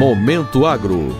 Momento Agro.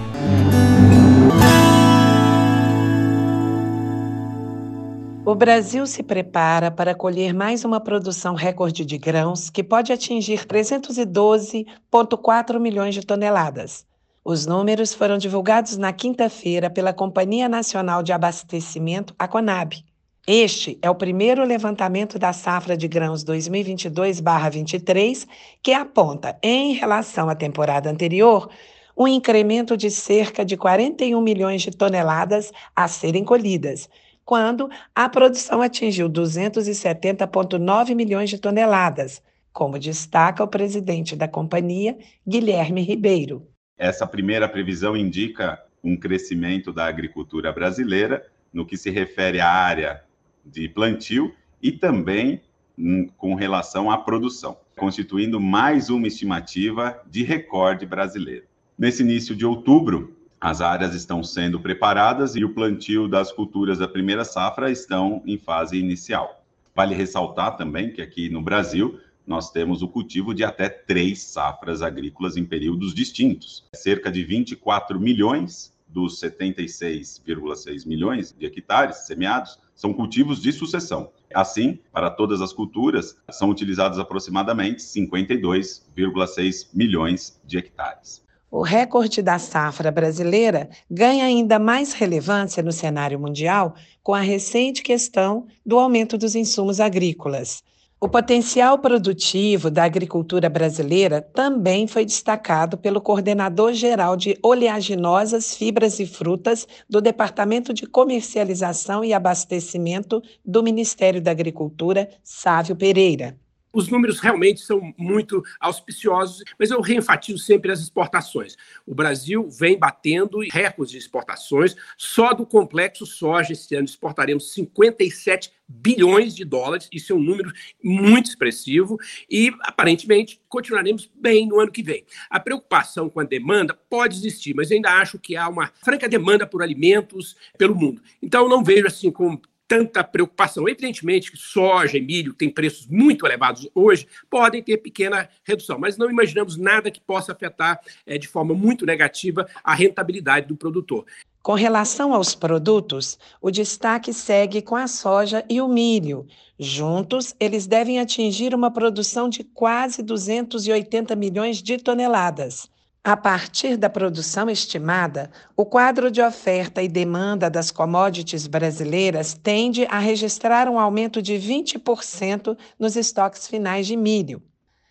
O Brasil se prepara para colher mais uma produção recorde de grãos que pode atingir 312,4 milhões de toneladas. Os números foram divulgados na quinta-feira pela Companhia Nacional de Abastecimento, a CONAB. Este é o primeiro levantamento da safra de grãos 2022-23, que aponta, em relação à temporada anterior, um incremento de cerca de 41 milhões de toneladas a serem colhidas, quando a produção atingiu 270,9 milhões de toneladas, como destaca o presidente da companhia, Guilherme Ribeiro. Essa primeira previsão indica um crescimento da agricultura brasileira no que se refere à área de plantio e também hum, com relação à produção, constituindo mais uma estimativa de recorde brasileiro. Nesse início de outubro, as áreas estão sendo preparadas e o plantio das culturas da primeira safra estão em fase inicial. Vale ressaltar também que aqui no Brasil nós temos o cultivo de até três safras agrícolas em períodos distintos. Cerca de 24 milhões dos 76,6 milhões de hectares semeados são cultivos de sucessão. Assim, para todas as culturas, são utilizados aproximadamente 52,6 milhões de hectares. O recorde da safra brasileira ganha ainda mais relevância no cenário mundial com a recente questão do aumento dos insumos agrícolas. O potencial produtivo da agricultura brasileira também foi destacado pelo coordenador geral de oleaginosas, fibras e frutas do Departamento de Comercialização e Abastecimento do Ministério da Agricultura, Sávio Pereira. Os números realmente são muito auspiciosos, mas eu reenfatizo sempre as exportações. O Brasil vem batendo recordes de exportações. Só do complexo soja esse ano exportaremos 57 bilhões de dólares. Isso é um número muito expressivo e aparentemente continuaremos bem no ano que vem. A preocupação com a demanda pode existir, mas ainda acho que há uma franca demanda por alimentos pelo mundo. Então não vejo assim com tanta preocupação. Evidentemente que soja e milho têm preços muito elevados hoje, podem ter pequena redução, mas não imaginamos nada que possa afetar é, de forma muito negativa a rentabilidade do produtor. Com relação aos produtos, o destaque segue com a soja e o milho. Juntos, eles devem atingir uma produção de quase 280 milhões de toneladas. A partir da produção estimada, o quadro de oferta e demanda das commodities brasileiras tende a registrar um aumento de 20% nos estoques finais de milho.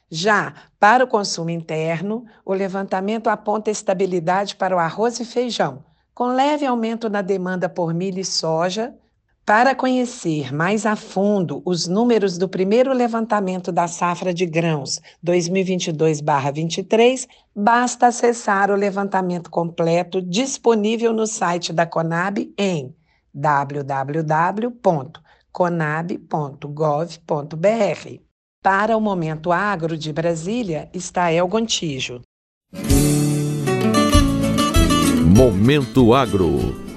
Já para o consumo interno, o levantamento aponta estabilidade para o arroz e feijão, com leve aumento na demanda por milho e soja, para conhecer mais a fundo os números do primeiro levantamento da safra de grãos 2022-23, basta acessar o levantamento completo disponível no site da Conab em www.conab.gov.br. Para o Momento Agro de Brasília, está El Gontijo. Momento Agro